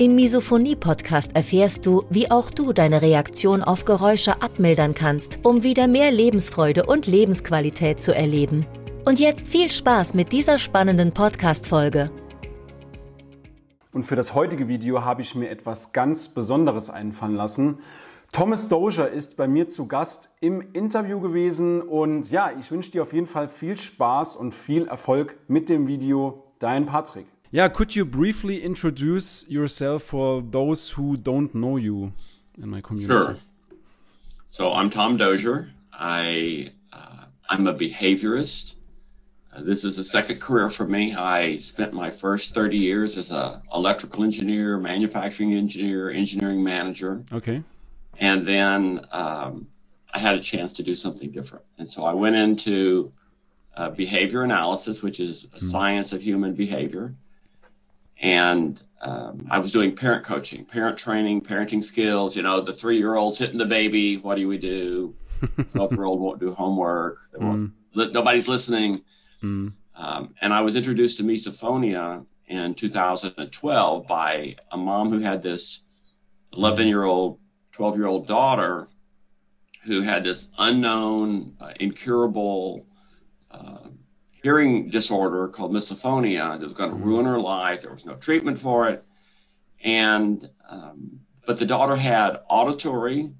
Im Misophonie-Podcast erfährst du, wie auch du deine Reaktion auf Geräusche abmildern kannst, um wieder mehr Lebensfreude und Lebensqualität zu erleben. Und jetzt viel Spaß mit dieser spannenden Podcast-Folge. Und für das heutige Video habe ich mir etwas ganz Besonderes einfallen lassen. Thomas Dozier ist bei mir zu Gast im Interview gewesen und ja, ich wünsche dir auf jeden Fall viel Spaß und viel Erfolg mit dem Video. Dein Patrick. Yeah, could you briefly introduce yourself for those who don't know you in my community? Sure. So I'm Tom Dozier. I uh, I'm a behaviorist. Uh, this is a second career for me. I spent my first 30 years as a electrical engineer, manufacturing engineer, engineering manager. Okay. And then um, I had a chance to do something different. And so I went into uh, behavior analysis, which is a mm. science of human behavior. And um, I was doing parent coaching, parent training, parenting skills. You know, the three year old's hitting the baby. What do we do? 12 year old won't do homework. Mm. Nobody's listening. Mm. Um, and I was introduced to misophonia in 2012 by a mom who had this 11 year old, 12 year old daughter who had this unknown, uh, incurable uh, hearing disorder called misophonia that was going to mm-hmm. ruin her life. There was no treatment for it. And, um, but the daughter had auditory,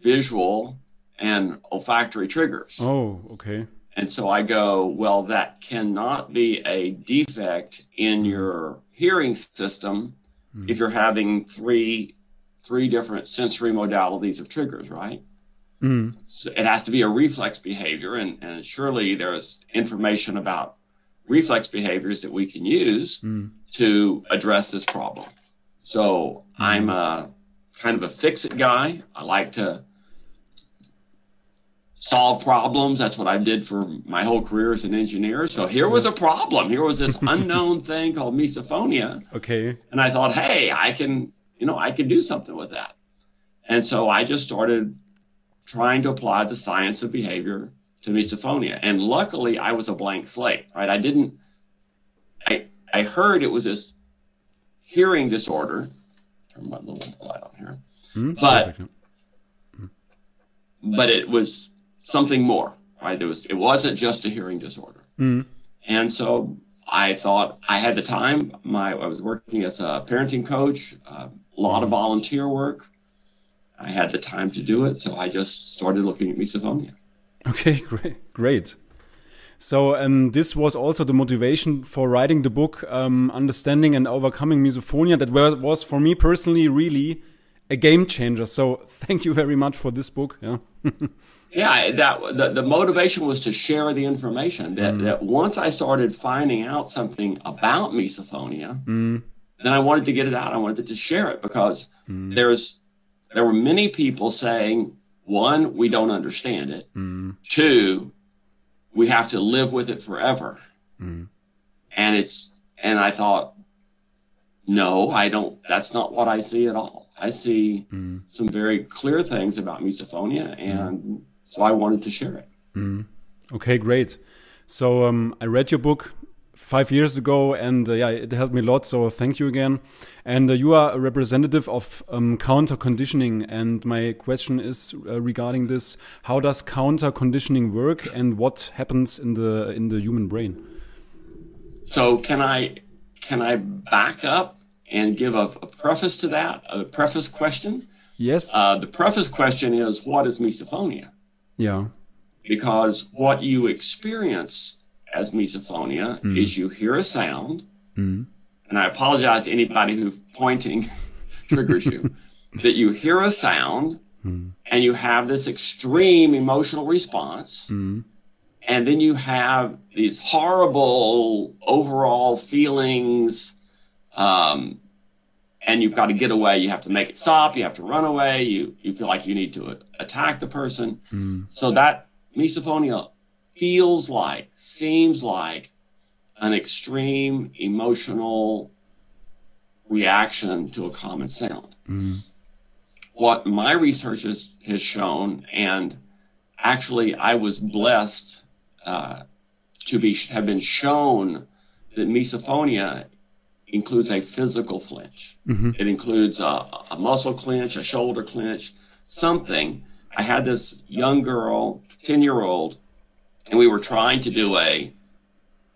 visual, and olfactory triggers. Oh, okay. And so I go, well, that cannot be a defect in your hearing system mm. if you're having three three different sensory modalities of triggers, right? Mm. So it has to be a reflex behavior, and, and surely there's information about reflex behaviors that we can use mm. to address this problem. So mm. I'm a kind of a fix it guy. I like to solve problems. That's what I did for my whole career as an engineer. So here was a problem. Here was this unknown thing called misophonia. Okay. And I thought, hey, I can, you know, I can do something with that. And so I just started trying to apply the science of behavior to misophonia. And luckily I was a blank slate, right? I didn't, I, I heard it was this hearing disorder. Turn my little light on here. Mm, but, but it was something more, right? It was it wasn't just a hearing disorder. Mm. And so I thought I had the time. My I was working as a parenting coach, a lot of volunteer work. I had the time to do it, so I just started looking at misophonia. Okay, great, great. So um, this was also the motivation for writing the book, um, understanding and overcoming misophonia. That was for me personally really a game changer. So thank you very much for this book. Yeah. yeah, that the, the motivation was to share the information. That mm. that once I started finding out something about misophonia, mm. then I wanted to get it out. I wanted to share it because mm. there's there were many people saying, one, we don't understand it. Mm. Two, we have to live with it forever. Mm. And it's and I thought, no, I don't. That's not what I see at all. I see mm. some very clear things about misophonia and so I wanted to share it. Okay, great. So um, I read your book five years ago, and uh, yeah, it helped me a lot. So thank you again. And uh, you are a representative of um, counter conditioning. And my question is uh, regarding this: How does counter conditioning work, and what happens in the in the human brain? So can I can I back up and give a, a preface to that? A preface question. Yes. Uh, the preface question is: What is misophonia? Yeah. Because what you experience as misophonia mm. is you hear a sound, mm. and I apologize to anybody who pointing triggers you, that you hear a sound mm. and you have this extreme emotional response. Mm. And then you have these horrible overall feelings, um, and you've got to get away. You have to make it stop. You have to run away. You you feel like you need to attack the person. Mm. So that misophonia feels like, seems like an extreme emotional reaction to a common sound. Mm. What my research has, has shown, and actually I was blessed uh, to be have been shown that misophonia includes a physical flinch. Mm-hmm. It includes a, a, muscle clench, a shoulder clench, something. I had this young girl, 10 year old, and we were trying to do a,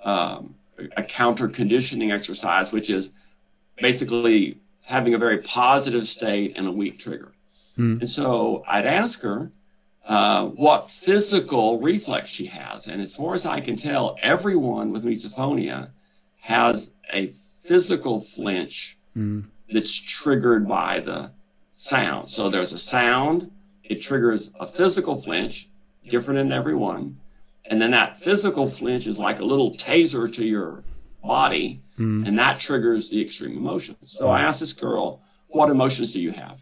um, a counter conditioning exercise, which is basically having a very positive state and a weak trigger. Mm-hmm. And so I'd ask her uh, what physical reflex she has. And as far as I can tell, everyone with misophonia has a physical flinch mm. that's triggered by the sound. So there's a sound, it triggers a physical flinch, different in everyone. And then that physical flinch is like a little taser to your body, mm. and that triggers the extreme emotions. So I asked this girl, What emotions do you have?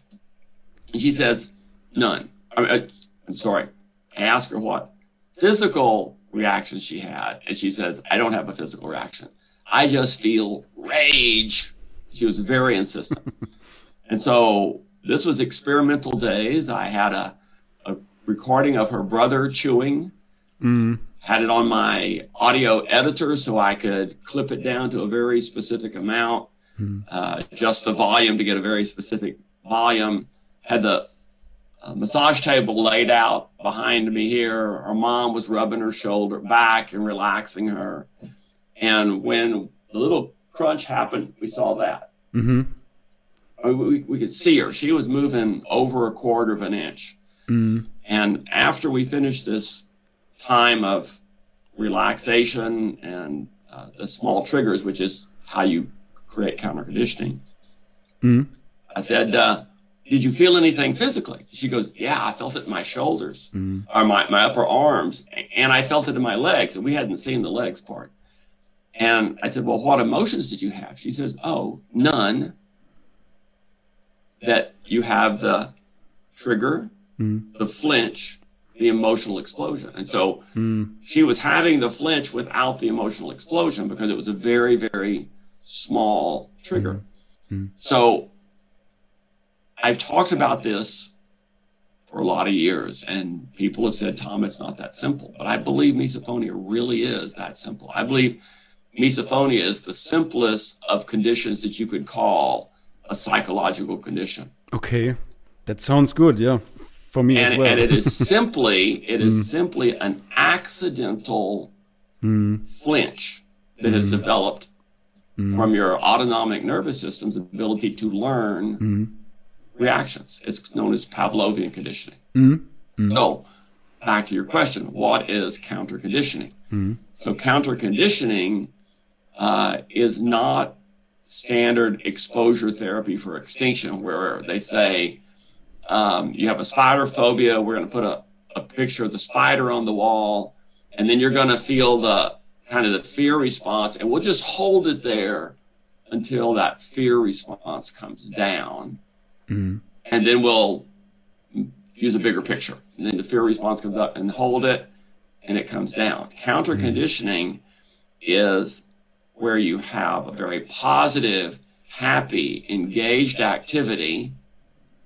And she says, None. I mean, I'm sorry. I asked her what physical reaction she had, and she says, I don't have a physical reaction. I just feel rage. She was very insistent. and so this was experimental days. I had a, a recording of her brother chewing, mm. had it on my audio editor so I could clip it down to a very specific amount, mm. uh, adjust the volume to get a very specific volume, had the uh, massage table laid out behind me here. Her mom was rubbing her shoulder back and relaxing her. And when the little crunch happened, we saw that. Mm-hmm. We, we could see her. She was moving over a quarter of an inch. Mm-hmm. And after we finished this time of relaxation and uh, the small triggers, which is how you create counter conditioning, mm-hmm. I said, uh, Did you feel anything physically? She goes, Yeah, I felt it in my shoulders mm-hmm. or my, my upper arms, and I felt it in my legs. And we hadn't seen the legs part. And I said, Well, what emotions did you have? She says, Oh, none. That you have the trigger, mm. the flinch, the emotional explosion. And so mm. she was having the flinch without the emotional explosion because it was a very, very small trigger. Mm. So I've talked about this for a lot of years, and people have said, Tom, it's not that simple. But I believe misophonia really is that simple. I believe misophonia is the simplest of conditions that you could call a psychological condition. Okay, that sounds good. Yeah, for me and, as well. and it is simply it is mm. simply an accidental mm. flinch that mm. has developed mm. from your autonomic nervous system's ability to learn mm. reactions. It's known as Pavlovian conditioning. Mm. So, back to your question, what is counter conditioning? So, counter conditioning uh, is not standard exposure therapy for extinction, where they say um, you have a spider phobia, we're going to put a, a picture of the spider on the wall, and then you're going to feel the kind of the fear response, and we'll just hold it there until that fear response comes down, mm-hmm. and then we'll use a bigger picture. And then the fear response comes up and hold it, and it comes down. Counter conditioning mm-hmm. is where you have a very positive, happy, engaged activity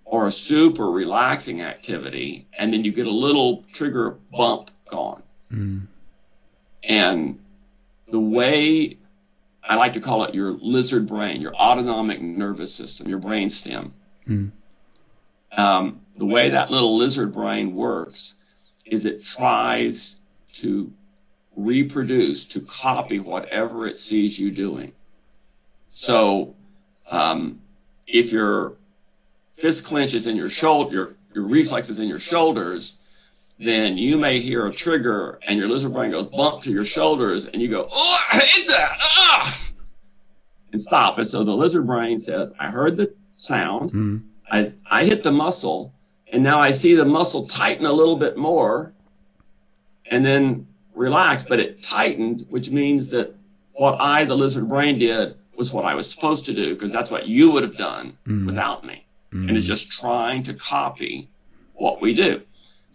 or a super relaxing activity, and then you get a little trigger bump gone. Mm. And the way I like to call it your lizard brain, your autonomic nervous system, your brain stem. Mm. Um, the way that little lizard brain works is it tries to reproduce, to copy whatever it sees you doing. So, um, if your fist clenches in your shoulder, your, your reflexes in your shoulders, then you may hear a trigger and your lizard brain goes bump to your shoulders and you go, oh, I hate that, ah, and stop. And so the lizard brain says, I heard the sound, mm. I, I hit the muscle, and now I see the muscle tighten a little bit more. And then relax, but it tightened, which means that what I, the lizard brain, did was what I was supposed to do because that's what you would have done without me. And it's just trying to copy what we do.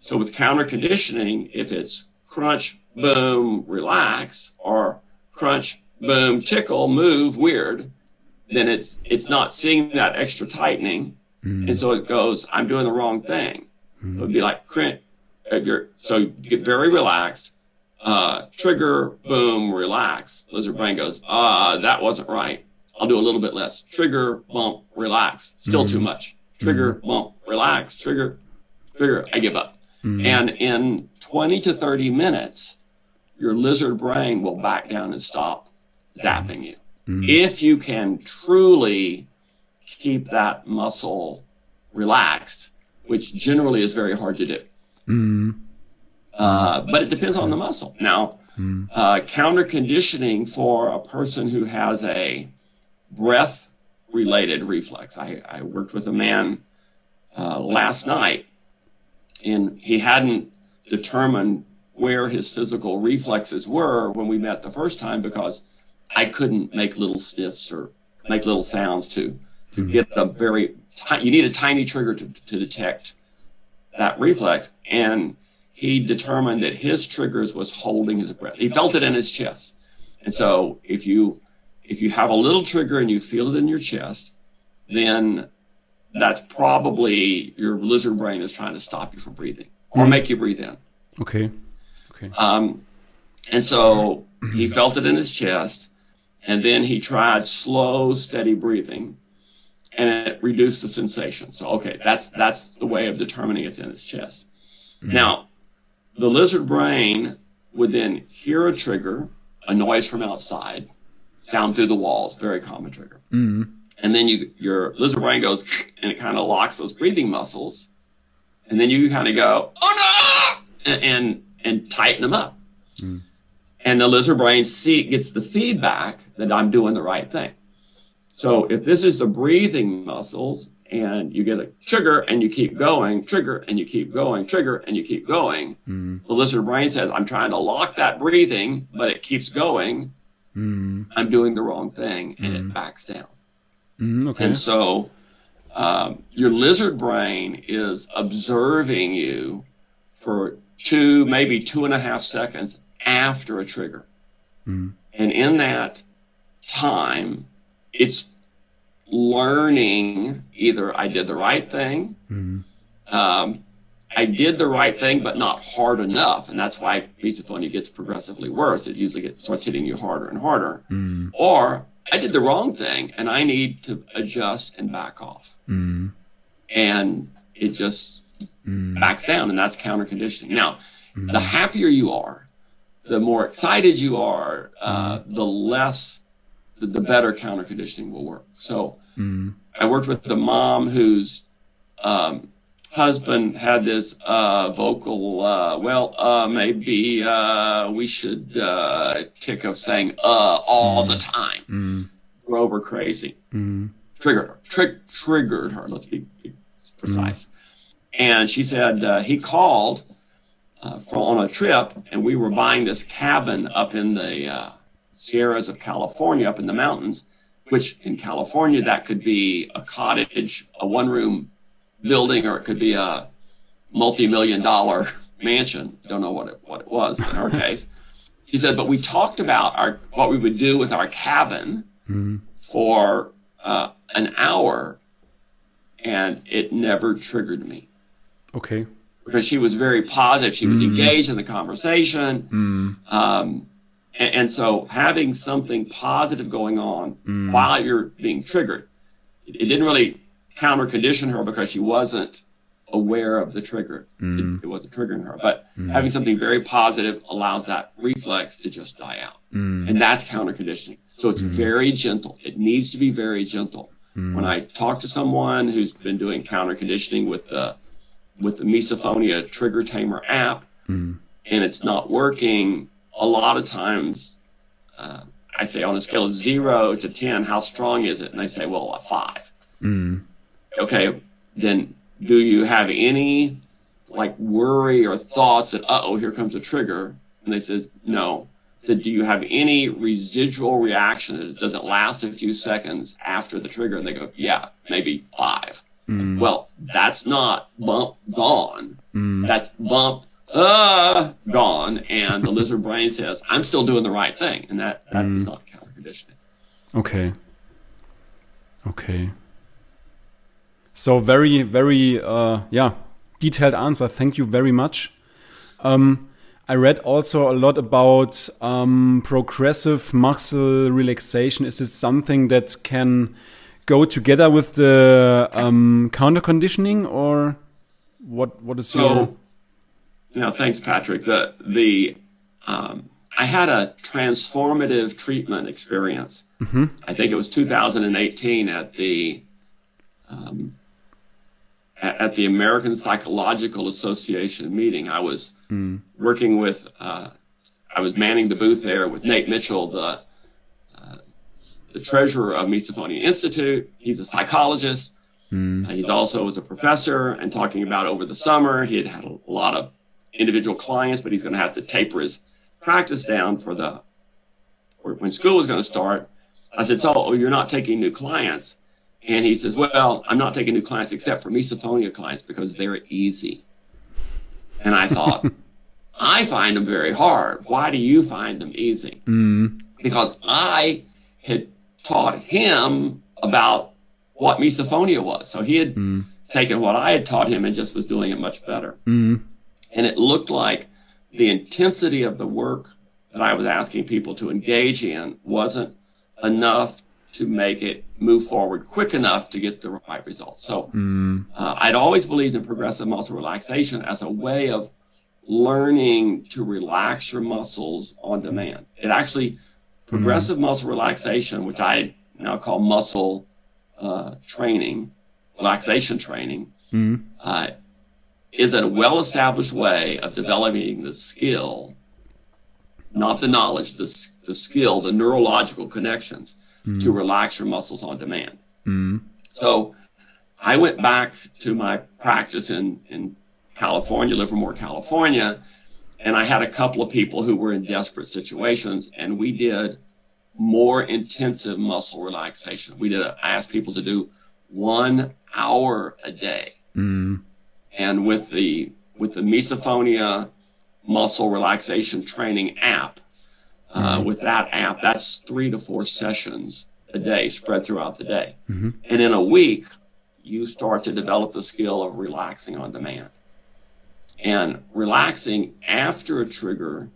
So with counter conditioning, if it's crunch, boom, relax, or crunch, boom, tickle, move, weird, then it's it's not seeing that extra tightening, and so it goes. I'm doing the wrong thing. It would be like. You're, so you get very relaxed. Uh, trigger, boom, relax. Lizard brain goes, ah, that wasn't right. I'll do a little bit less. Trigger, bump, relax. Still too mm-hmm. much. Trigger, mm-hmm. bump, relax. Trigger, trigger. I give up. Mm-hmm. And in 20 to 30 minutes, your lizard brain will back down and stop zapping you. If you can truly keep that muscle relaxed, which generally is very hard to do. Uh, but it depends on the muscle. Now, uh, counter conditioning for a person who has a breath related reflex. I, I worked with a man uh, last night and he hadn't determined where his physical reflexes were when we met the first time because I couldn't make little sniffs or make little sounds to to get a very you need a tiny trigger to, to detect that reflex and he determined that his triggers was holding his breath. He felt it in his chest. And so if you if you have a little trigger and you feel it in your chest then that's probably your lizard brain is trying to stop you from breathing or make you breathe in Okay. Okay. um, and so he felt it in his chest, and then he tried slow, steady breathing, and it reduced the sensation. So, okay, that's that's the way of determining it's in his chest. Now, the lizard brain would then hear a trigger, a noise from outside, sound through the walls, very common trigger, mm-hmm. and then you your lizard brain goes and it kind of locks those breathing muscles, and then you kind of go, oh no, and and, and tighten them up. Mm-hmm. And the lizard brain see gets the feedback that I'm doing the right thing. So if this is the breathing muscles and you get a trigger and you keep going, trigger and you keep going, trigger and you keep going, mm-hmm. the lizard brain says, I'm trying to lock that breathing, but it keeps going. I'm doing the wrong thing and it backs down. Mm, okay. And so um, your lizard brain is observing you for two, maybe two and a half seconds after a trigger. And in that time, it's learning either I did the right thing, um, I did the right thing, but not hard enough. And that's why misophonia gets progressively worse. It usually gets, starts hitting you harder and harder. Mm. Or I did the wrong thing and I need to adjust and back off. Mm. And it just mm. backs down, and that's counter conditioning. Now, the happier you are, the more excited you are, uh, the less, the, the better counter conditioning will work. So, I worked with the mom who's, um, husband had this uh, vocal, uh, well, uh, maybe uh, we should uh, tick of saying uh all the time. Drove her crazy. Triggered her. Tri- triggered her. Let's be, be precise. And she said uh, he called uh, for, on a trip, and we were buying this cabin up in the uh, Sierras of California, up in the mountains. Which in California that could be a cottage, a one-room building, or it could be a multi-million dollar mansion. Don't know what it what it was in our case. He said, but we talked about our what we would do with our cabin for uh, an hour, and it never triggered me Okay. because she was very positive. She was engaged in the conversation. Um, and, and so having something positive going on while you're being triggered, it, it didn't really counter condition her because she wasn't aware of the trigger. Mm. It, it wasn't triggering her. But mm. having something very positive allows that reflex to just die out. Mm. And that's counter conditioning. So it's mm-hmm. very gentle. It needs to be very gentle. When I talk to someone who's been doing counter conditioning with the with the Misophonia Trigger Tamer app, and it's not working, a lot of times uh, I say on a scale of zero to 10, how strong is it? And they say, well, a five. Okay, then do you have any like worry or thoughts that, uh oh, here comes a trigger? And they says, no. said, Do you have any residual reaction? That Does it last a few seconds after the trigger? And they go, Yeah, maybe five. Mm. Well, that's not bump gone. Mm. That's bump uh gone. And the lizard brain says, I'm still doing the right thing. And that, that mm. is not counter conditioning. Okay. Okay. So very, very, uh, yeah, detailed answer. Thank you very much. Um, I read also a lot about um, progressive muscle relaxation. Is this something that can go together with the um, counter conditioning, or what? What is your? So, yeah, thanks, Patrick. The the um, I had a transformative treatment experience. Mm -hmm. I think it was 2018 at the um, at the American Psychological Association meeting. I was mm. working with, uh, I was manning the booth there with Nate Mitchell, the uh, the treasurer of Misophonia Institute. He's a psychologist. Mm. Uh, he's also was a professor and talking about over the summer he had had a lot of individual clients, but he's going to have to taper his practice down for the when school was going to start. I said, "So, oh, you're not taking new clients?" And he says, Well, I'm not taking new clients except for misophonia clients because they're easy. And I thought, I find them very hard. Why do you find them easy? Mm. Because I had taught him about what misophonia was. So he had mm. taken what I had taught him and just was doing it much better. Mm. And it looked like the intensity of the work that I was asking people to engage in wasn't enough to make it move forward quick enough to get the right results. So mm. uh, I'd always believed in progressive muscle relaxation as a way of learning to relax your muscles on demand. It actually, progressive mm. muscle relaxation, which I now call muscle uh, training, relaxation training, mm. uh, is a well established way of developing the skill, not the knowledge, the, the skill, the neurological connections mm. to relax your muscles on demand. Mm. So I went back to my practice in, in California, Livermore, California, and I had a couple of people who were in desperate situations, and we did more intensive muscle relaxation. We did. I asked people to do one hour a day, mm. and with the with the misophonia muscle relaxation training app, mm-hmm. with that app, that's three to four sessions a day spread throughout the day. Mm-hmm. And in a week, you start to develop the skill of relaxing on demand. And relaxing after a trigger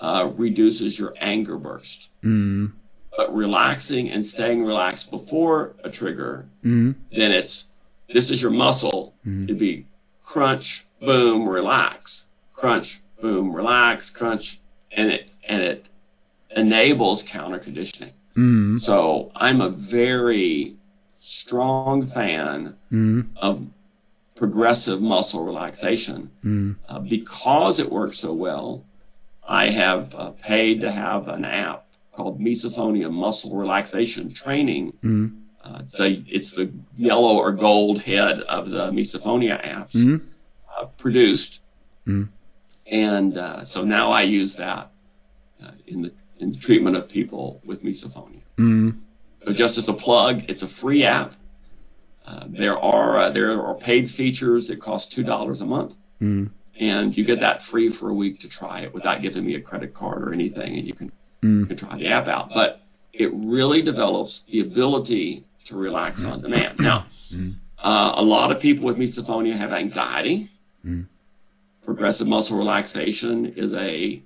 uh, reduces your anger burst. Mm. But relaxing and staying relaxed before a trigger, mm. then it's this is your muscle. Mm. It'd be crunch, boom, relax, crunch, boom, relax, crunch, and it and it enables counter conditioning. Mm. So I'm a very strong fan mm. of progressive muscle relaxation mm. uh, because it works so well. I have uh, paid to have an app called Misophonia Muscle Relaxation Training. Uh, so it's the yellow or gold head of the Misophonia apps uh, produced. And uh, so now I use that uh, in the in the treatment of people with misophonia. Mm. So just as a plug, it's a free app. Uh, there are uh, there are paid features that cost two dollars a month, mm. and you get that free for a week to try it without giving me a credit card or anything, and you can mm. you can try the app out. But it really develops the ability to relax on demand. Now, uh, a lot of people with misophonia have anxiety. Progressive muscle relaxation is a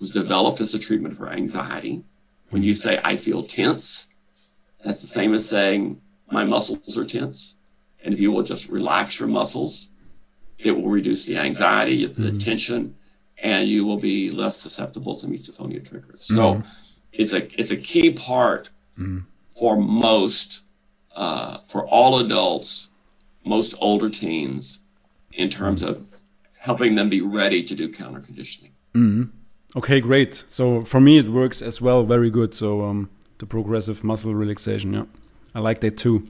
was developed as a treatment for anxiety. When you say, I feel tense, that's the same as saying, my muscles are tense. And if you will just relax your muscles, it will reduce the anxiety, the mm-hmm. tension, and you will be less susceptible to misophonia triggers. So mm-hmm. it's a it's a key part mm-hmm. for most uh, for all adults, most older teens, in terms of helping them be ready to do counter conditioning. Okay, great. So for me, it works as well. Very good. So um, the progressive muscle relaxation. Yeah, I like that too.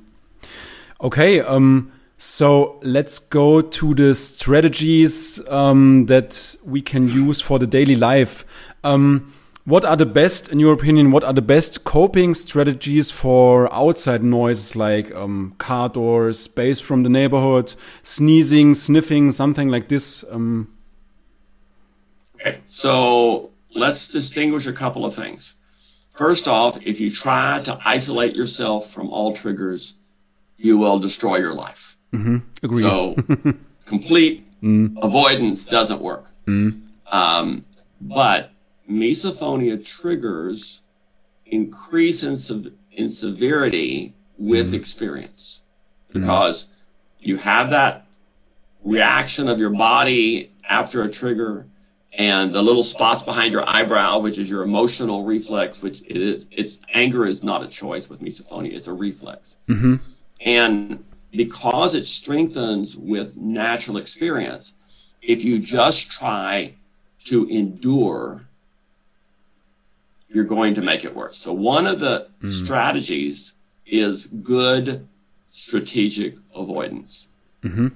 Okay. Um, So let's go to the strategies um, that we can use for the daily life. Um, what are the best, in your opinion, what are the best coping strategies for outside noises like um, car doors, bass from the neighborhood, sneezing, sniffing, something like this? Um, okay, so let's distinguish a couple of things. First off, if you try to isolate yourself from all triggers, you will destroy your life. Mm-hmm. Agree. So complete mm. avoidance doesn't work. Mm. Um, but misophonia triggers increase in, sev- in severity with mm. experience because mm. you have that reaction of your body after a trigger and the little spots behind your eyebrow, which is your emotional reflex, which it is, it's anger is not a choice with misophonia. It's a reflex. Mm-hmm. And because it strengthens with natural experience, if you just try to endure, you're going to make it worse. So one of the mm. strategies is good strategic avoidance. Mm-hmm.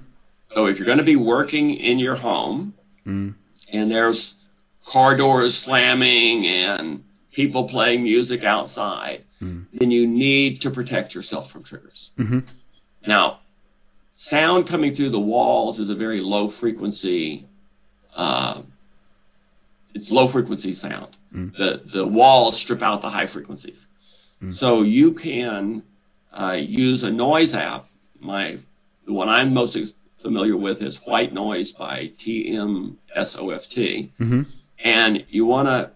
So if you're going to be working in your home mm. And there's car doors slamming and people playing music outside, mm. then you need to protect yourself from triggers. Mm-hmm. Now, sound coming through the walls is a very low frequency. Uh, it's low frequency sound. Mm. The the walls strip out the high frequencies, mm. so you can uh, use a noise app. My the one I'm most familiar with is White Noise by TMSOFT, mm-hmm. and you want to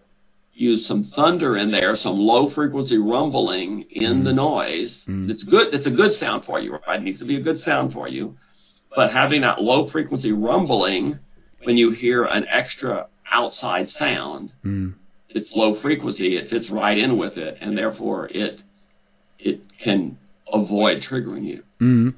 use some thunder in there, some low frequency rumbling in mm. the noise. Mm. It's good. It's a good sound for you, right? It needs to be a good sound for you. But having that low frequency rumbling when you hear an extra outside sound, mm. it's low frequency. It fits right in with it, and therefore it it can avoid triggering you. Mm.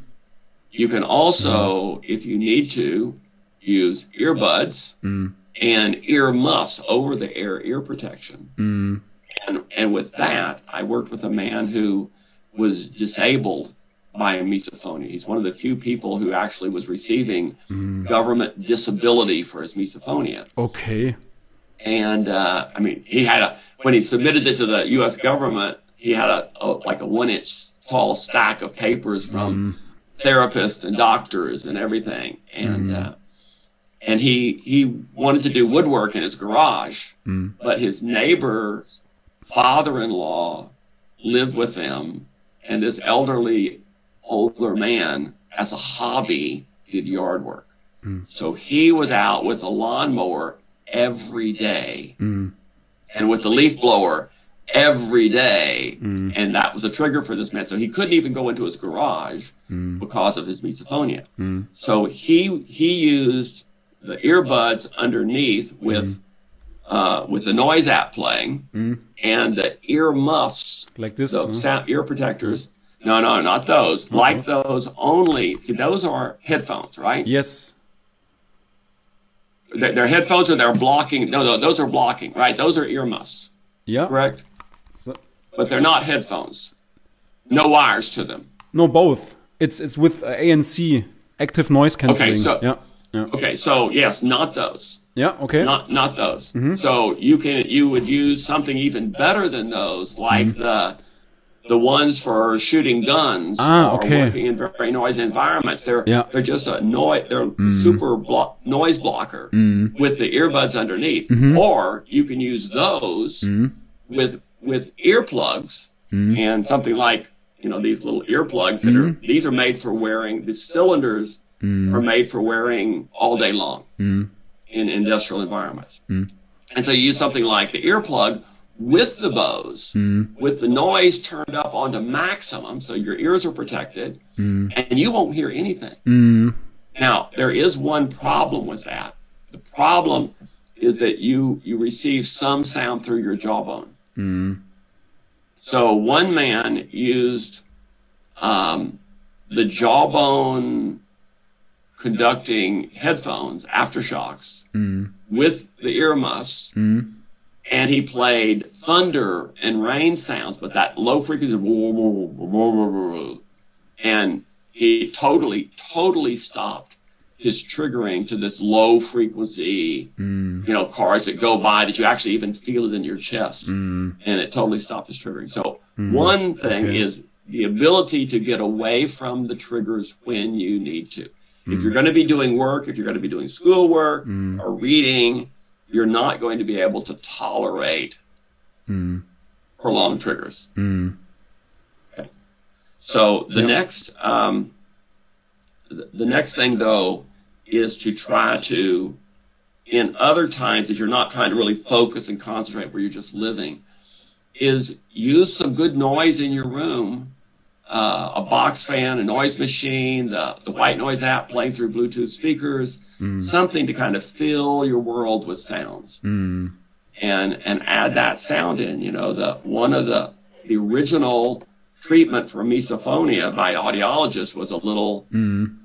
You can also, mm. if you need to, use earbuds mm and ear muffs over the air ear protection. Mm. And, and with that, I worked with a man who was disabled by misophonia. He's one of the few people who actually was receiving mm. government disability for his misophonia. Okay. And uh, I mean, he had a when he submitted it to the U.S. government, he had a, a like a one inch tall stack of papers from mm. Therapists and doctors and everything. And mm. uh, and he he wanted to do woodwork in his garage, mm. but his neighbor father-in-law lived with them, and this elderly older man, as a hobby, did yard work. Mm. So he was out with a lawnmower every day, and with the leaf blower every day, mm. and that was a trigger for this man. So he couldn't even go into his garage mm. because of his misophonia. Mm. So he he used the earbuds underneath with mm. uh, with the noise app playing mm. and the ear muffs like this the sound, ear protectors no no not those like those only see those are headphones right yes they're, they're, headphones or they're blocking no no those are blocking right those are ear muffs yeah correct but they're not headphones no wires to them no both it's it's with ANC active noise cancelling okay, so, yeah yeah. Okay, so yes, not those. Yeah. Okay. Not not those. Mm-hmm. So you can you would use something even better than those, like mm-hmm. the the ones for shooting guns ah, or okay. working in very noisy environments. They're yeah. they're just a noise. They're mm. super blo- noise blocker mm. with the earbuds underneath. Mm-hmm. Or you can use those mm. with with earplugs mm. and something like you know these little earplugs that are mm. these are made for wearing the cylinders mm. are made for wearing all day long mm. in industrial environments. Mm. And so you use something like the earplug with the Bose, mm. with the noise turned up onto maximum, so your ears are protected, and you won't hear anything. Now, there is one problem with that. The problem is that you you receive some sound through your jawbone. So one man used um, the jawbone conducting headphones, AfterShokz, mm. with the earmuffs. Mm. And he played thunder and rain sounds, but that low frequency, and he totally, totally stopped his triggering to this low frequency, Mm. you know, cars that go by that you actually even feel it in your chest. Mm. And it totally stopped his triggering. So one thing Okay. is the ability to get away from the triggers when you need to. Mm. If you're going to be doing work, if you're going to be doing schoolwork Mm. or reading, you're not going to be able to tolerate Mm. prolonged triggers. Mm. So the Yep. next, um, the next thing though is to try to, in other times, if you're not trying to really focus and concentrate where you're just living, is use some good noise in your room, uh, a box fan, a noise machine, the, the white noise app playing through Bluetooth speakers, something to kind of fill your world with sounds Mm. and and add that sound in. You know, the one of the the original treatment for misophonia by audiologists was a little Mm.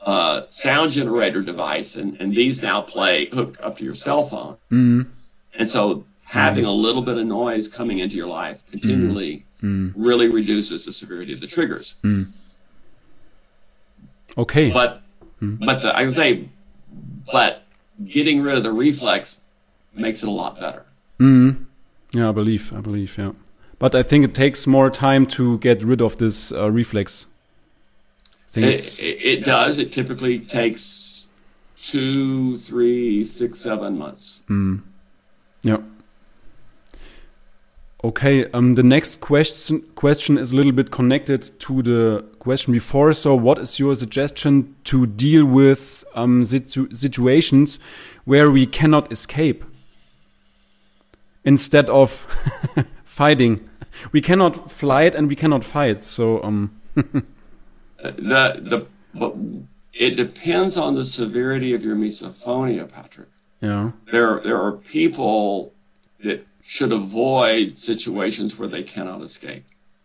Uh, sound generator device, and and these now play hooked up to your cell phone, Mm. and so having a little bit of noise coming into your life continually Mm. really reduces the severity of the triggers. Okay. But but the, I would say, but getting rid of the reflex makes it a lot better. Mm. Yeah, I believe. I believe. Yeah. But I think it takes more time to get rid of this uh, reflex. I think it's. It, it, it does. It typically takes two, three, six, seven months. Mm. Yeah. Okay. Um. The next question question is a little bit connected to the question before. So, what is your suggestion to deal with um situ situations where we cannot escape instead of fighting? We cannot flight and we cannot fight. So um. The the but it depends on the severity of your misophonia, Patrick. Yeah. There there are people that should avoid situations where they cannot escape.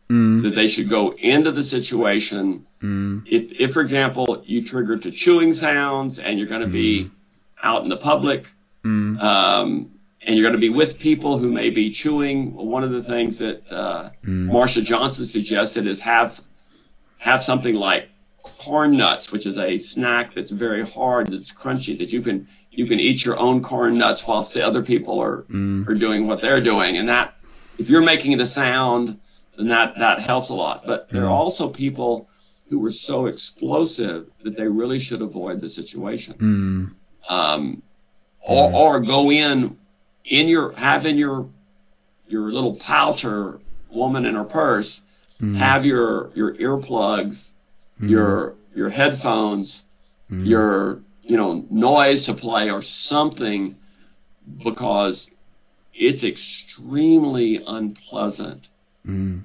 Mm. That they should go into the situation. Mm. If, if, for example, you trigger to chewing sounds and you're going to be mm. out in the public, um, and you're going to be with people who may be chewing. One of the things that uh, Marsha Johnson suggested is have have something like corn nuts, which is a snack that's very hard, that's crunchy, that you can you can eat your own corn nuts whilst the other people are are doing what they're doing, and that if you're making the sound, then that that helps a lot. But there are also people who were so explosive that they really should avoid the situation. Mm. um, or, or go in in your have in your your little poucher woman in her purse have your your earplugs your your headphones your you know noise to play or something because it's extremely unpleasant. Mm.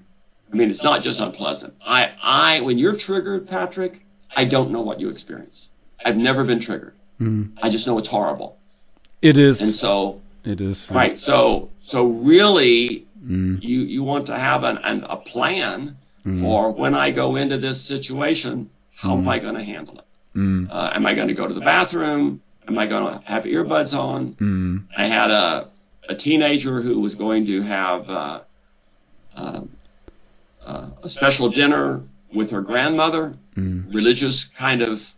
i mean it's not just unpleasant. I i when you're triggered patrick i don't know what you experience. I've never been triggered. Mm. i just know it's horrible. It is. and so it is. right. So so really Mm. you you want to have an, an a plan Mm. for when i go into this situation how am i going to handle it Mm. uh, am i going to go to the bathroom am i going to have earbuds on Mm. i had a a teenager who was going to have uh, uh, uh, a special dinner with her grandmother Mm. religious kind of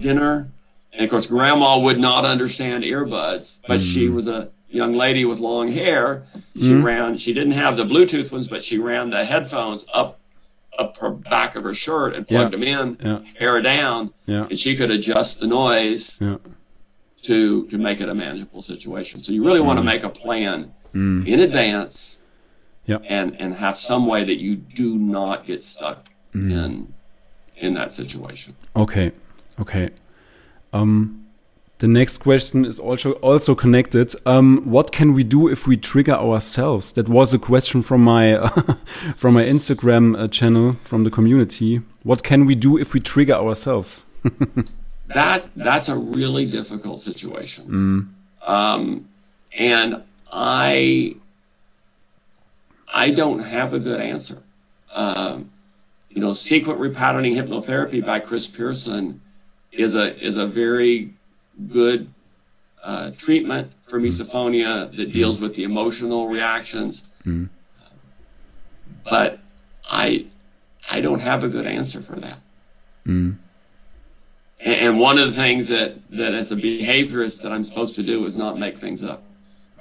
dinner. And of course, grandma would not understand earbuds, but she Mm. was a young lady with long hair. She ran, she didn't have the Bluetooth ones, but she ran the headphones up, up her back of her shirt and plugged Yeah. them in, Yeah. hair down, Yeah. and she could adjust the noise Yeah. to, to make it a manageable situation. So you really want to make a plan Mm. in advance Yeah. and, and have some way that you do not get stuck Mm. in, in that situation. Okay. Okay. Um, the next question is also also connected. Um, what can we do if we trigger ourselves? That was a question from my from my Instagram uh, channel from the community. What can we do if we trigger ourselves? that that's a really difficult situation. Um, and I I don't have a good answer. Um, you know, sequent repatterning hypnotherapy by Chris Pearson is a is a very good uh, treatment for misophonia that deals with the emotional reactions. But I I don't have a good answer for that. And, and one of the things that, that as a behaviorist that I'm supposed to do is not make things up.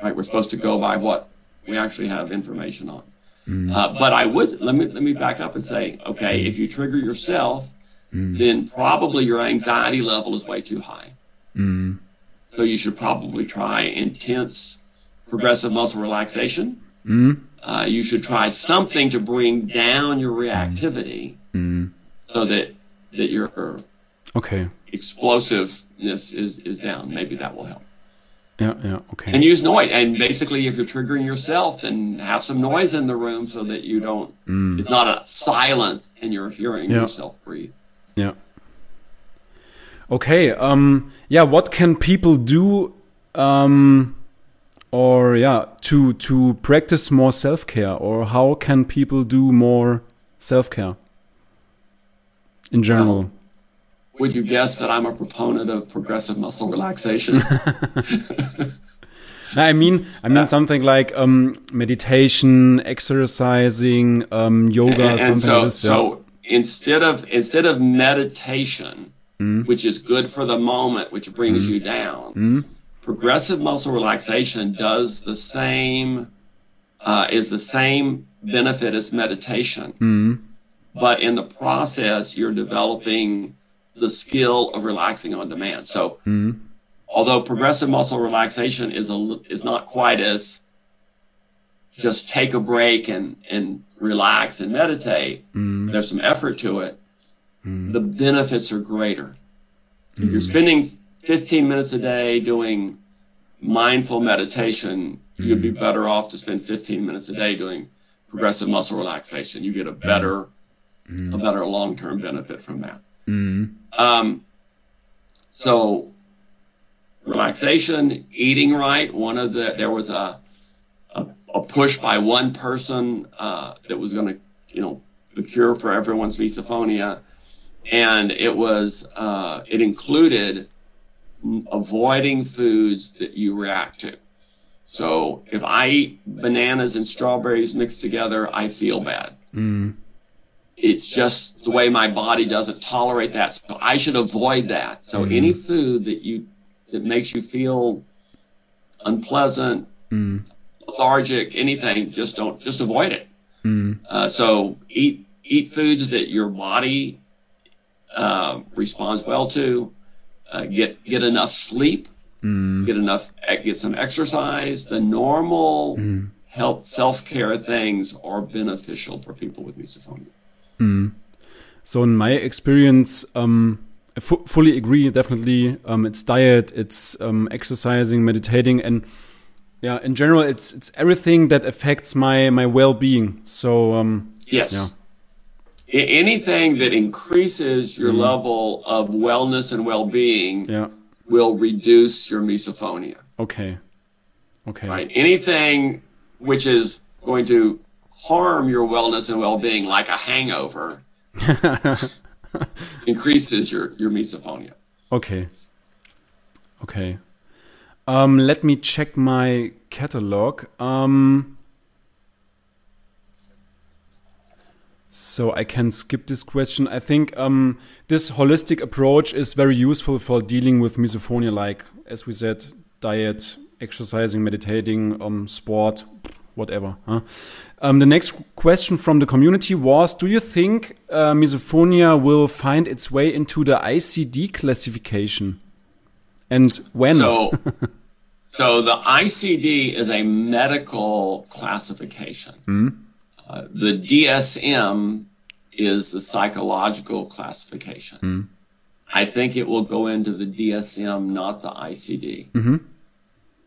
Right? We're supposed to go by what we actually have information on. Uh, but I would let me let me back up and say, okay, if you trigger yourself, then probably your anxiety level is way too high. So you should probably try intense progressive muscle relaxation. Uh, you should try something to bring down your reactivity so that that your Okay. explosiveness is is down. Maybe that will help. Yeah, yeah, okay. And use noise. And basically, if you're triggering yourself, then have some noise in the room so that you don't. It's not a silence, and you're hearing Yeah. yourself breathe. Yeah. Okay. Um. Yeah. What can people do? Um. Or yeah, to to practice more self care, or how can people do more self care? In general. Would you guess that I'm a proponent of progressive muscle relaxation? No, I mean, I mean something like um meditation, exercising, um yoga, and, and something so, like this. yeah. so instead of instead of meditation, Hmm? which is good for the moment, which brings hmm? you down, hmm? progressive muscle relaxation does the same. Uh, is the same benefit as meditation, but in the process, you're developing the skill of relaxing on demand. So, although progressive muscle relaxation is a is not quite as just take a break and and relax and meditate. There's some effort to it. Mm. The benefits are greater. If you're spending 15 minutes a day doing mindful meditation, you'd be mm. better off to spend 15 minutes a day doing progressive muscle relaxation. You get a better, a better long-term benefit from that. Um, so relaxation, eating right. One of the there was a a, a push by one person uh, that was going to, you know, the cure for everyone's misophonia, and it was uh, it included avoiding foods that you react to. So if I eat bananas and strawberries mixed together, I feel bad. It's just the way my body doesn't tolerate that. So I should avoid that. So any food that you that makes you feel unpleasant, lethargic, anything, just don't just avoid it. Uh, so eat eat foods that your body uh, responds well to. Uh, get get enough sleep. Get enough. eh, Get some exercise. The normal health self care things are beneficial for people with misophonia. So in my experience, um, I fully agree. Definitely, um, it's diet, it's um, exercising, meditating, and yeah, in general, it's it's everything that affects my my well being. So um, Yes. Yeah. Anything that increases your level of wellness and well-being yeah, will reduce your misophonia. okay, okay, Right? Anything which is going to harm your wellness and well-being, like a hangover, increases your your misophonia. okay, okay. Um, let me check my catalog. Um, so I can skip this question. I think um, this holistic approach is very useful for dealing with misophonia, like as we said, diet, exercising, meditating, um, sport, whatever. Huh? Um, the next question from the community was: Do you think uh, misophonia will find its way into the ICD classification, and when? So, so the ICD is a medical classification. Uh, the DSM is the psychological classification. I think it will go into the DSM, not the ICD.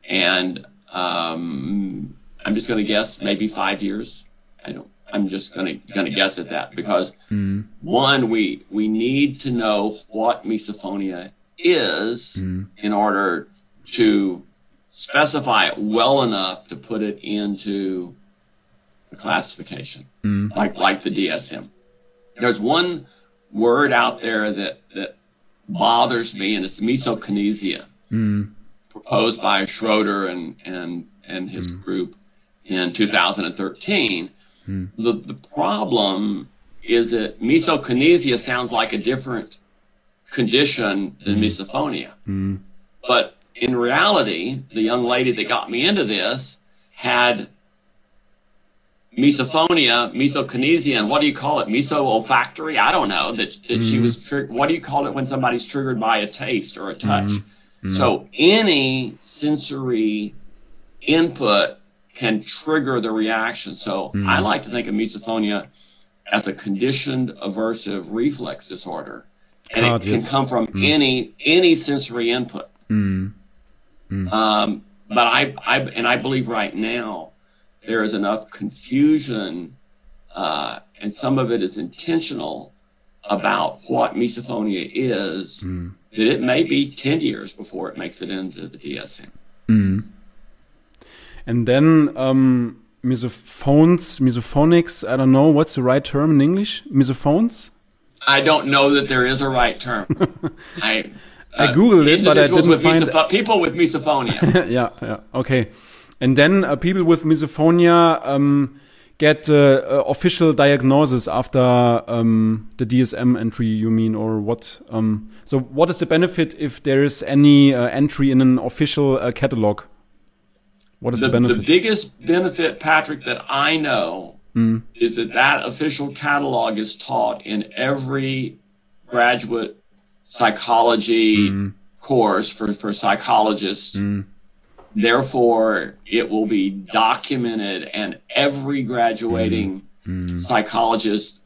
And um, I'm just going to guess maybe five years. I don't. I'm just going to going to guess at that because one, we we need to know what misophonia is in order to specify it well enough to put it into classification, like like the DSM. There's one word out there that that bothers me, and it's misokinesia, proposed by Schroeder and and and his group in 2013. The the problem is that misokinesia sounds like a different condition than misophonia. But in reality, the young lady that got me into this had misophonia, misokinesia, and what do you call it? Miso olfactory? I don't know. That, that she mm-hmm. was, what do you call it when somebody's triggered by a taste or a touch? Mm-hmm. Mm-hmm. So any sensory input can trigger the reaction. So I like to think of misophonia as a conditioned aversive reflex disorder. And God, it can come from any any sensory input. Um, but I, I and I believe right now there is enough confusion, uh, and some of it is intentional about what misophonia is that it may be ten years before it makes it into the DSM. And then um, misophones, misophonics. I don't know what's the right term in English. Misophones. I don't know that there is a right term. I I googled it, but I didn't with find. people with misophonia. yeah, yeah, okay. And then uh, people with misophonia um, get uh, uh, official diagnosis after um, the DSM entry. You mean, or what? Um, so, what is the benefit if there is any uh, entry in an official uh, catalog? What is the, the, the biggest benefit, Patrick, that I know is that that official catalog is taught in every graduate psychology course for, for psychologists. Therefore, it will be documented, and every graduating mm. Mm. psychologist,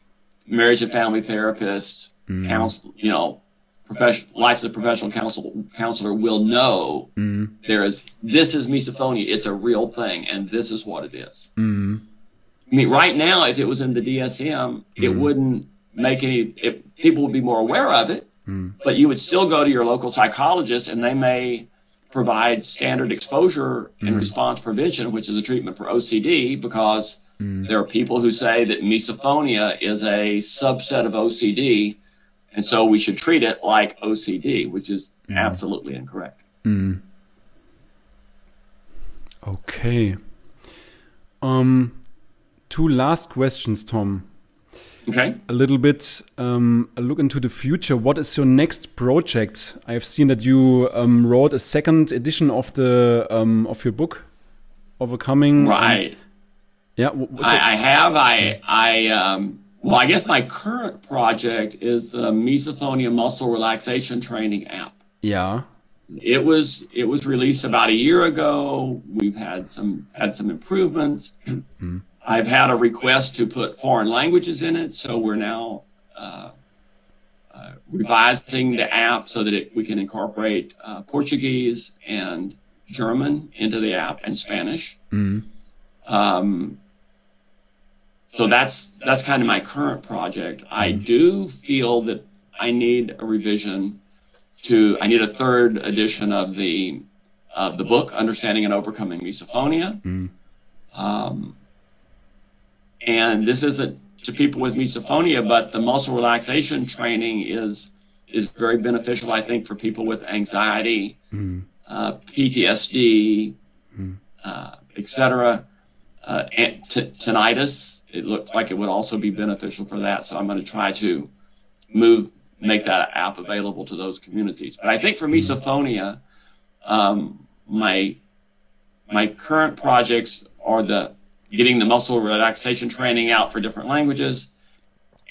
marriage and family therapist, mm. counsel, you know, profession, licensed professional counsel, counselor will know there is this is misophonia. It's a real thing, and this is what it is. I mean, right now, if it was in the DSM, it wouldn't make any. It, people would be more aware of it, but you would still go to your local psychologist, and they may provide standard exposure and mm. response prevention, which is a treatment for OCD, because mm. there are people who say that misophonia is a subset of OCD, and so we should treat it like OCD, which is mm. absolutely incorrect. Okay. Um, two last questions, Tom. Okay. a little bit um, a look into the future. What is your next project? I've seen that you um, wrote a second edition of the um, of your book, Overcoming. Right. yeah. w- w- so- I, I have. I, I, um, well, I guess my current project is the misophonia muscle relaxation training app. yeah. It was, it was released about a year ago. We've had some, had some improvements. I've had a request to put foreign languages in it. So we're now, uh, uh, revising the app so that it, we can incorporate, uh, Portuguese and German into the app and Spanish. Um, so that's that's kind of my current project. I do feel that I need a revision to I need a third edition of the of the book Understanding and Overcoming Misophonia. Um, and this isn't to people with misophonia, but the muscle relaxation training is is very beneficial, I think, for people with anxiety, uh, PTSD, uh, etc. Uh, and t- tinnitus. It looked like it would also be beneficial for that. So I'm going to try to move, make that app available to those communities. But I think for misophonia, um, my my current projects are the getting the muscle relaxation training out for different languages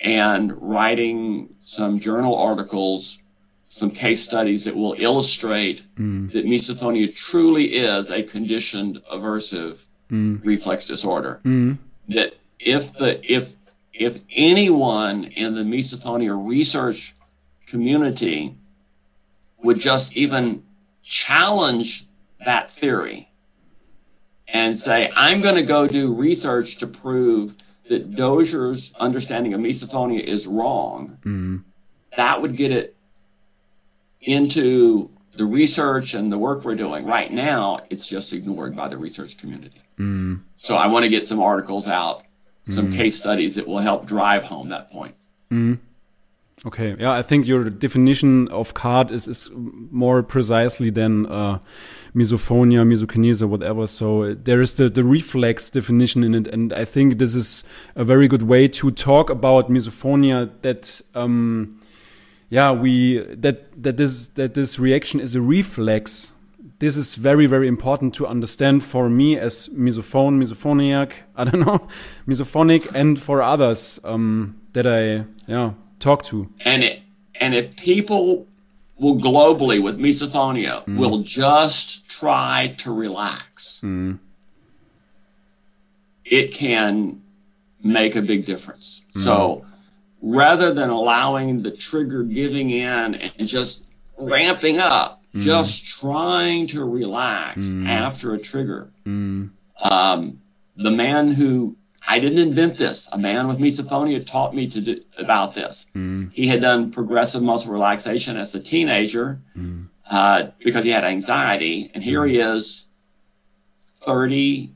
and writing some journal articles, some case studies that will illustrate mm. that misophonia truly is a conditioned aversive mm. reflex disorder. Mm. That if the if if anyone in the misophonia research community would just even challenge that theory and say, I'm going to go do research to prove that Dozier's understanding of misophonia is wrong, mm-hmm. that would get it into the research and the work we're doing. Right now, it's just ignored by the research community. Mm-hmm. So I want to get some articles out, some mm-hmm. case studies that will help drive home that point. Okay, yeah, I think your definition of CARD is is more precisely than uh, misophonia, misokinesia, whatever. So there is the the reflex definition in it, and I think this is a very good way to talk about misophonia. That um, yeah, we that that this that this reaction is a reflex. This is very very important to understand for me as misophone, misophoniac. I don't know, misophonic, and for others um, that I yeah talk to. And it, and if people will globally with misophonia mm. will just try to relax, mm. it can make a big difference. Mm. So rather than allowing the trigger giving in and just ramping up, mm. just trying to relax mm. after a trigger. Mm. Um, the man who I didn't invent this. A man with misophonia taught me to do about this. Mm. He had done progressive muscle relaxation as a teenager mm. uh, because he had anxiety. And here he is 30,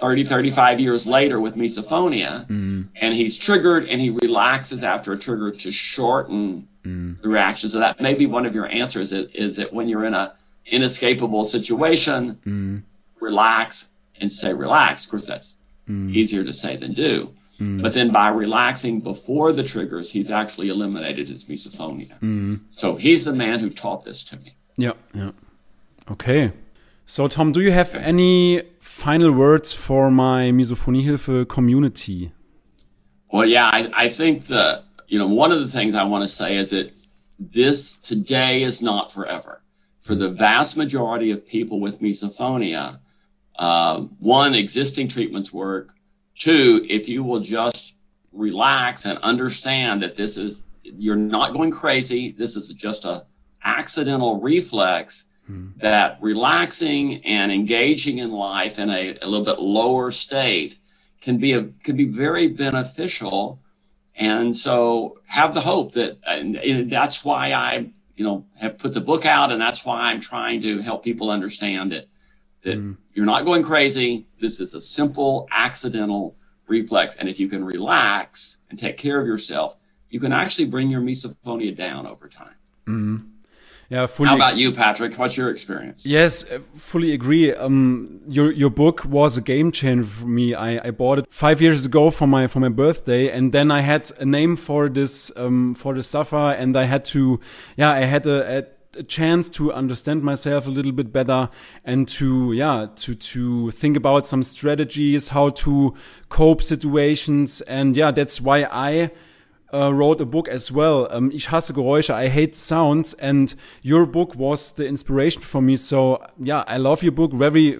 30, 35 years later with misophonia. Mm. And he's triggered and he relaxes after a trigger to shorten mm. the reaction. So that may be one of your answers is, is that when you're in a inescapable situation, mm. relax and say relax. Of course, that's mm. easier to say than do. Mm. But then by relaxing before the triggers, he's actually eliminated his misophonia. Mm. So he's the man who taught this to me. Yeah, yeah. Okay. So, Tom, do you have any final words for my Misophoniehilfe community? Well, yeah, I, I think that, you know, one of the things I want to say is that this today is not forever. For the vast majority of people with misophonia, uh, one, existing treatments work. Two, if you will just relax and understand that this is, you're not going crazy. This is just a accidental reflex hmm. that relaxing and engaging in life in a, a little bit lower state can be a, can be very beneficial. And so have the hope that, and that's why I, you know, have put the book out and that's why I'm trying to help people understand it that mm. you're not going crazy. This is a simple accidental reflex. And if you can relax and take care of yourself, you can actually bring your misophonia down over time. Mm. Yeah, fully. How about you, Patrick? What's your experience? Yes, fully agree. Um, your your book was a game changer for me. I, I bought it five years ago for my for my birthday, and then I had a name for this um, for the suffer, and I had to, yeah, I had a, a a chance to understand myself a little bit better and to yeah to to think about some strategies how to cope situations and yeah that's why I uh, wrote a book as well. Um, ich hasse Geräusche. I hate sounds, and your book was the inspiration for me. So yeah, I love your book very,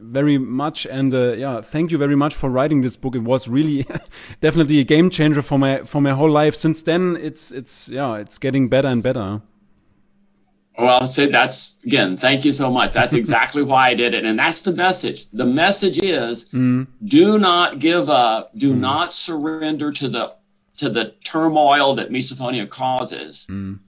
very much, and uh, yeah, thank you very much for writing this book. It was really definitely a game changer for my for my whole life. Since then, it's it's yeah, it's getting better and better. Well, I'll say that's again, thank you so much. That's exactly why I did it. And that's the message. The message is mm. do not give up, do mm. not surrender to the to the turmoil that misophonia causes. Mm.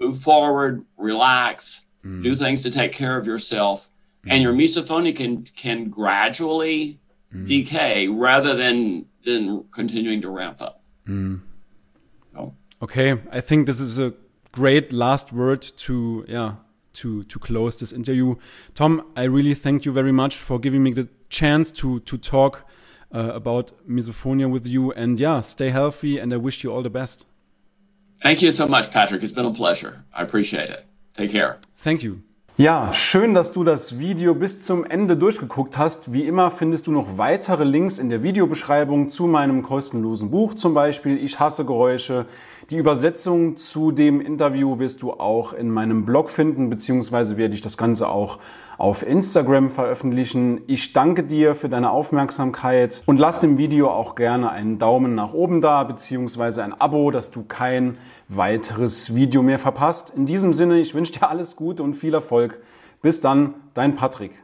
Move forward, relax, do things to take care of yourself. And your misophonia can can gradually decay rather than than continuing to ramp up. So. Okay, I think this is a great last word to yeah to to close this interview. Tom, I really thank you very much for giving me the chance to to talk uh, about misophonia with you. And yeah, stay healthy, and I wish you all the best. Thank you so much, Patrick. It's been a pleasure. I appreciate it. Take care. Thank you. Ja, schön, dass du das Video bis zum Ende durchgeguckt hast. Wie immer findest du noch weitere Links in der Videobeschreibung zu meinem kostenlosen Buch, zum Beispiel Ich hasse Geräusche. Die Übersetzung zu dem Interview wirst du auch in meinem Blog finden, beziehungsweise werde ich das Ganze auch auf Instagram veröffentlichen. Ich danke dir für deine Aufmerksamkeit und lass dem Video auch gerne einen Daumen nach oben da, beziehungsweise ein Abo, dass du kein weiteres Video mehr verpasst. In diesem Sinne, ich wünsche dir alles Gute und viel Erfolg. Bis dann, dein Patrick.